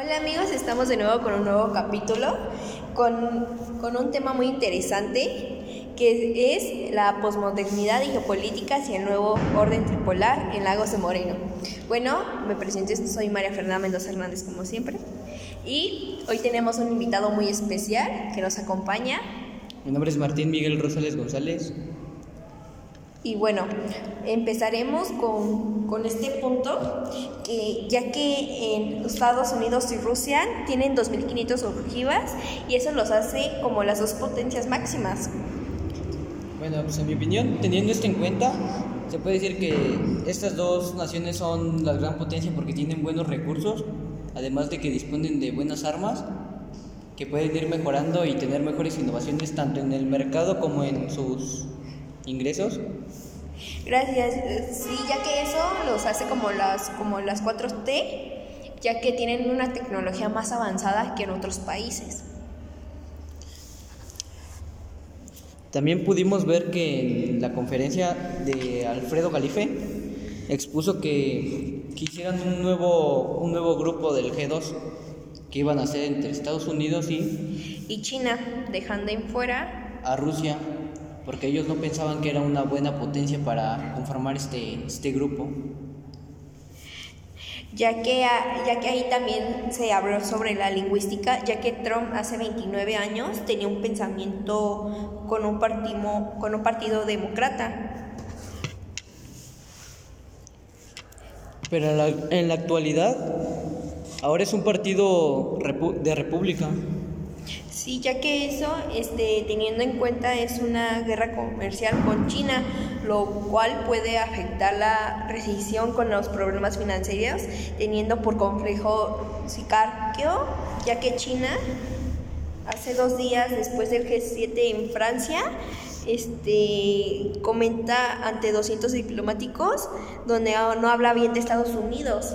Hola amigos, estamos de nuevo con un nuevo capítulo, con, con un tema muy interesante que es la posmodernidad y geopolítica hacia el nuevo orden tripolar en Lagos de Moreno. Bueno, me presento, soy María Fernanda Mendoza Hernández como siempre y hoy tenemos un invitado muy especial que nos acompaña. Mi nombre es Martín Miguel Rosales González. Y bueno, empezaremos con, con, este punto, que ya que en Estados Unidos y Rusia tienen 2.500 ojivas y eso los hace como las dos potencias máximas. Bueno, pues en mi opinión, teniendo esto en cuenta, se puede decir que estas dos naciones son la gran potencia porque tienen buenos recursos, además de que disponen de buenas armas que pueden ir mejorando y tener mejores innovaciones tanto en el mercado como en sus ingresos. Gracias. Sí, ya que eso los hace como las, como las 4T, ya que tienen una tecnología más avanzada que en otros países. También pudimos ver que en la conferencia de Alfredo Galife expuso que quisieran un nuevo, un nuevo grupo del G2 que iban a hacer entre Estados Unidos y... Y China, dejando en fuera... A Rusia porque ellos no pensaban que era una buena potencia para conformar este, este grupo. Ya que, ya que ahí también se habló sobre la lingüística, ya que Trump hace 29 años tenía un pensamiento con un, partido, con un partido demócrata. Pero en la, en la actualidad, ahora es un partido de república. Sí, ya que eso, este, teniendo en cuenta, es una guerra comercial con China, lo cual puede afectar la recesión con los problemas financieros, teniendo por complejo sicario, ya que China hace dos días después del G7 en Francia, este, comenta ante 200 diplomáticos donde no habla bien de Estados Unidos.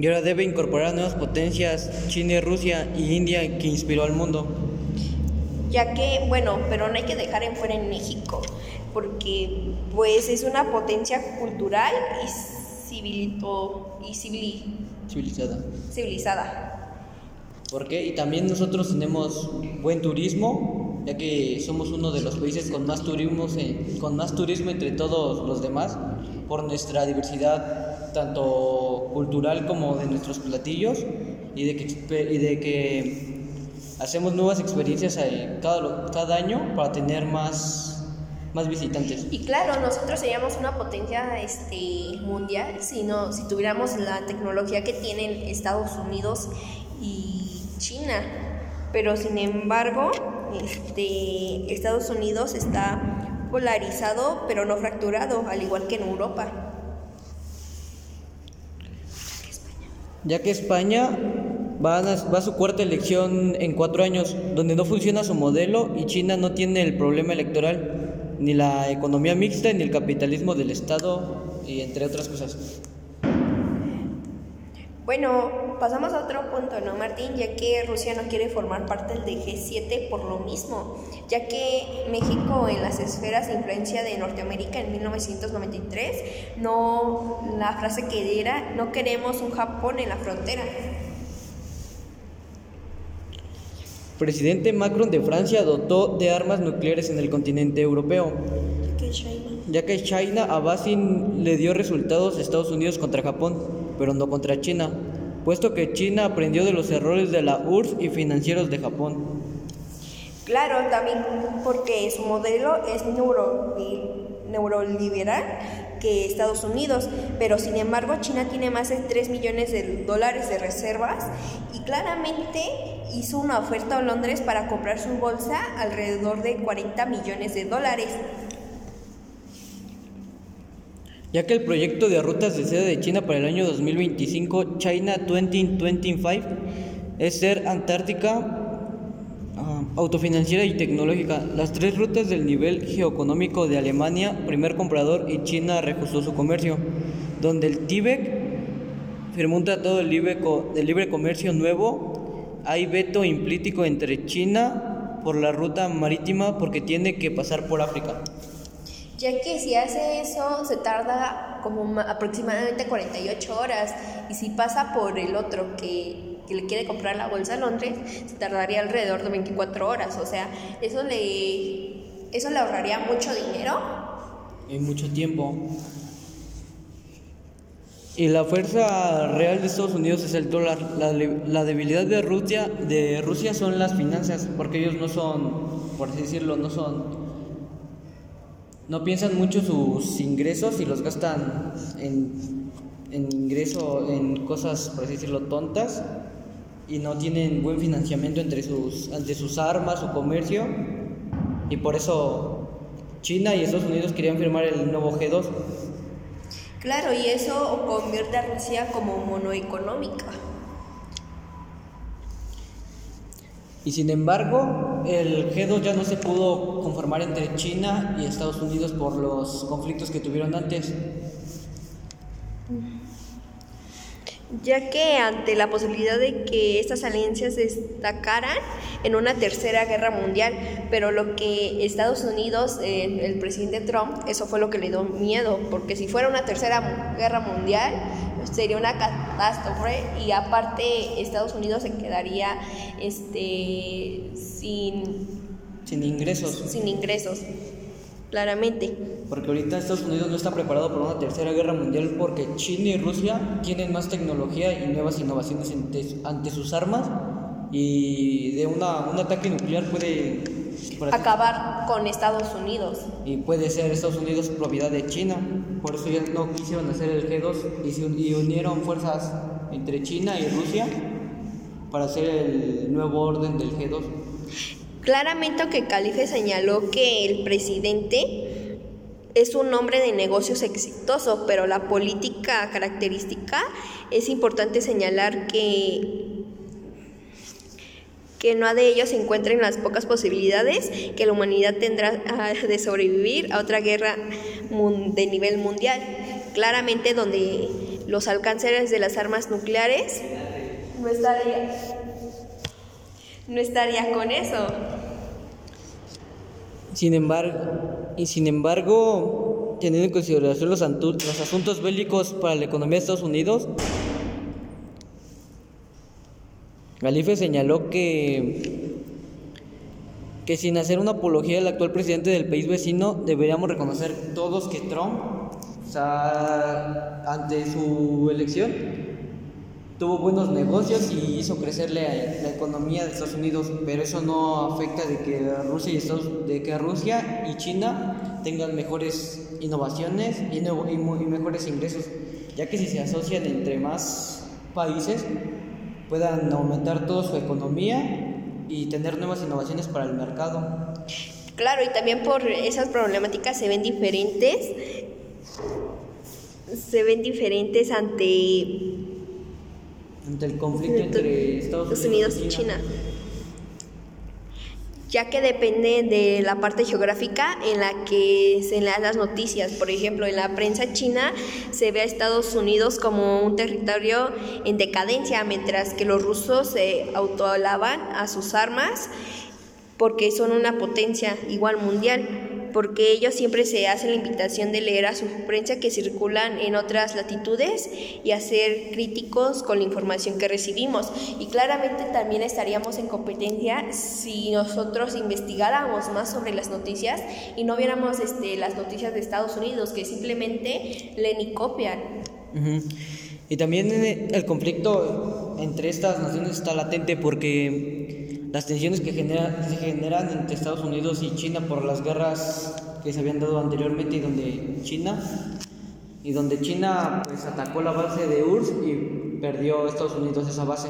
Y ahora debe incorporar nuevas potencias, China, Rusia y India, que inspiró al mundo ya que, bueno, pero no hay que dejar en fuera en México, porque pues es una potencia cultural y, civilito, y civilizada. civilizada. ¿Por qué? Y también nosotros tenemos buen turismo, ya que somos uno de los países con más turismo, con más turismo entre todos los demás, por nuestra diversidad tanto cultural como de nuestros platillos y de que, y de que hacemos nuevas experiencias cada, cada año para tener más, más visitantes. Y claro, nosotros seríamos una potencia este, mundial si, no, si tuviéramos la tecnología que tienen Estados Unidos y China. Pero sin embargo, este, Estados Unidos está polarizado pero no fracturado, al igual que en Europa. Ya que España va a, su cuarta elección en cuatro años, donde no funciona su modelo y China no tiene el problema electoral, ni la economía mixta, ni el capitalismo del Estado, y entre otras cosas. Bueno, pasamos a otro punto, ¿no, Martín? Ya que Rusia no quiere formar parte del G7 por lo mismo, ya que México en las esferas de influencia de Norteamérica en 1993, no, la frase que era, no queremos un Japón en la frontera. Presidente Macron de Francia dotó de armas nucleares en el continente europeo, ya que China a Basin le dio resultados a Estados Unidos contra Japón, pero no contra China, puesto que China aprendió de los errores de la URSS y financieros de Japón. Claro, también porque su modelo es neuro, neuroliberal que Estados Unidos, pero sin embargo China tiene más de 3 millones de dólares de reservas y claramente hizo una oferta a Londres para comprar su bolsa alrededor de 40 millones de dólares. Ya que el proyecto de rutas de seda de China para el año 2025, China 2025, es ser Antártica autofinanciera y tecnológica. Las tres rutas del nivel geoeconómico de Alemania, primer comprador, y China reajustó su comercio, donde el TIBEC firmó un tratado de libre, de libre comercio nuevo. Hay veto implícito entre China por la ruta marítima porque tiene que pasar por África. Ya que si hace eso se tarda como aproximadamente 48 horas y si pasa por el otro que que le quiere comprar la bolsa a Londres, se tardaría alrededor de 24 horas. O sea, eso le, eso le ahorraría mucho dinero. Y mucho tiempo. Y la fuerza real de Estados Unidos es el dólar. La, la, debilidad de Rusia, de Rusia son las finanzas, porque ellos no son, por así decirlo, no son... No piensan mucho sus ingresos y los gastan en, en ingreso, en cosas, por así decirlo, tontas. Y no tienen buen financiamiento entre sus, ante sus armas, su comercio. Y por eso China y Estados Unidos querían firmar el nuevo G2 Claro, y eso convierte a Rusia como monoeconómica. Y sin embargo, el G2 ya no se pudo conformar entre China y Estados Unidos por los conflictos que tuvieron antes. Ya que ante la posibilidad de que estas alianzas destacaran en una tercera guerra mundial, pero lo que Estados Unidos, el presidente Trump, eso fue lo que le dio miedo, porque si fuera una tercera guerra mundial sería una catástrofe y aparte Estados Unidos se quedaría este sin sin ingresos. Sin ingresos claramente. Porque ahorita Estados Unidos no está preparado para una tercera guerra mundial porque China y Rusia tienen más tecnología y nuevas innovaciones ante, sus armas y de una, un ataque nuclear puede acabar con Estados Unidos. Y puede ser Estados Unidos propiedad de China. Por eso ya no quisieron hacer el G2 y se unieron fuerzas entre China y Rusia para hacer el nuevo orden del G2. Claramente que Calife señaló que el presidente es un hombre de negocios exitoso, pero la política característica es importante señalar que que no de ellos se encuentren las pocas posibilidades que la humanidad tendrá ah, de sobrevivir a otra guerra de nivel mundial. Claramente donde los alcances de las armas nucleares no estaría no estaría con eso. Sin embargo, y sin embargo, teniendo en consideración los, los asuntos bélicos para la economía de Estados Unidos, Galife señaló que, que sin hacer una apología al actual presidente del país vecino, deberíamos reconocer todos que Trump, ante su elección, tuvo buenos negocios y hizo crecer la, economía de Estados Unidos, pero eso no afecta de que Rusia y Estados, de que Rusia y China tengan mejores innovaciones y, y, mejores ingresos, ya que si se asocian entre más países puedan aumentar toda su economía y tener nuevas innovaciones para el mercado. Claro, y también por esas problemáticas se ven diferentes, se ven diferentes ante el conflicto entre Estados Unidos, y China. Ya que depende de la parte geográfica en la que se dan las noticias. Por ejemplo, en la prensa china se ve a Estados Unidos como un territorio en decadencia, mientras que los rusos se autoalaban a sus armas porque son una potencia igual mundial porque ellos siempre se hacen la invitación de leer a su prensa que circulan en otras latitudes y a ser críticos con la información que recibimos. Y claramente también estaríamos en competencia si nosotros investigáramos más sobre las noticias y no viéramos este, las noticias de Estados Unidos, que simplemente leen y copian. Y también el conflicto entre estas naciones está latente porque las tensiones que se generan entre Estados Unidos y China por las guerras que se habían dado anteriormente y donde China y donde China pues atacó la base de URSS y perdió Estados Unidos esa base.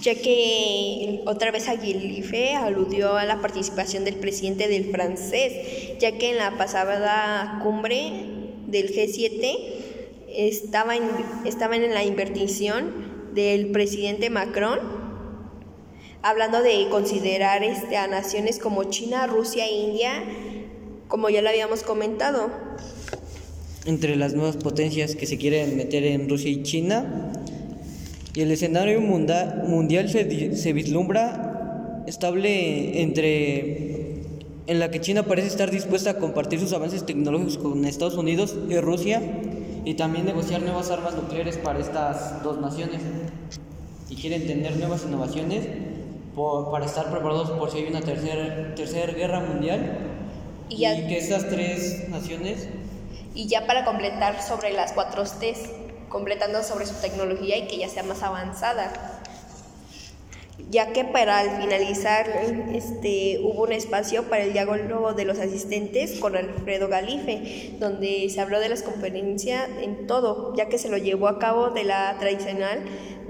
Ya que otra vez Aguilife aludió a la participación del presidente del francés, ya que en la pasada cumbre del G7 estaba en, estaban en la inversión del presidente Macron hablando de considerar este, a naciones como China, Rusia e India, como ya lo habíamos comentado. Entre las nuevas potencias que se quieren meter en Rusia y China, y el escenario mundial se, se vislumbra estable entre en la que China parece estar dispuesta a compartir sus avances tecnológicos con Estados Unidos y Rusia y también negociar nuevas armas nucleares para estas dos naciones. quieren tener nuevas innovaciones para estar preparados por si hay una tercera tercer guerra mundial. Y, que esas tres naciones y ya para completar sobre las cuatro T's completando sobre su tecnología y que ya sea más avanzada. Ya que para al finalizar este, hubo un espacio para el diálogo de los asistentes con Alfredo Galife, donde se habló de las conferencias en todo, ya que se lo llevó a cabo de la tradicional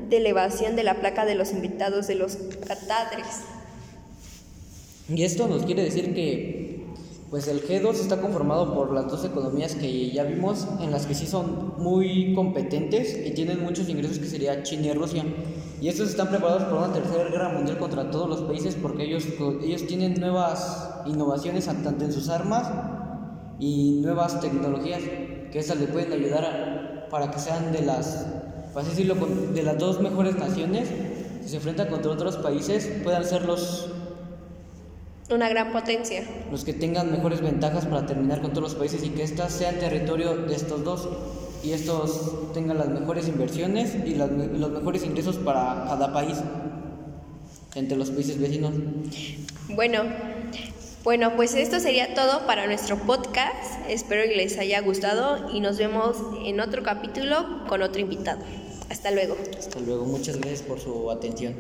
de elevación de la placa de los invitados de los catadres. Y esto nos quiere decir que pues el G2 está conformado por las dos economías que ya vimos, en las que sí son muy competentes y tienen muchos ingresos, que sería China y Rusia. Y estos están preparados para una tercera guerra mundial contra todos los países porque ellos, ellos tienen nuevas innovaciones tanto en sus armas y nuevas tecnologías que esas le pueden ayudar para que sean de las, para decirlo, de las dos mejores naciones, si se enfrentan contra otros países, puedan ser los una gran potencia. Los que tengan mejores ventajas para terminar con todos los países y que éstas sean territorio de estos dos y estos tengan las mejores inversiones y los mejores ingresos para cada país entre los países vecinos. Bueno, bueno, pues esto sería todo para nuestro podcast. Espero que les haya gustado y nos vemos en otro capítulo con otro invitado. Hasta luego. Hasta luego. Muchas gracias por su atención.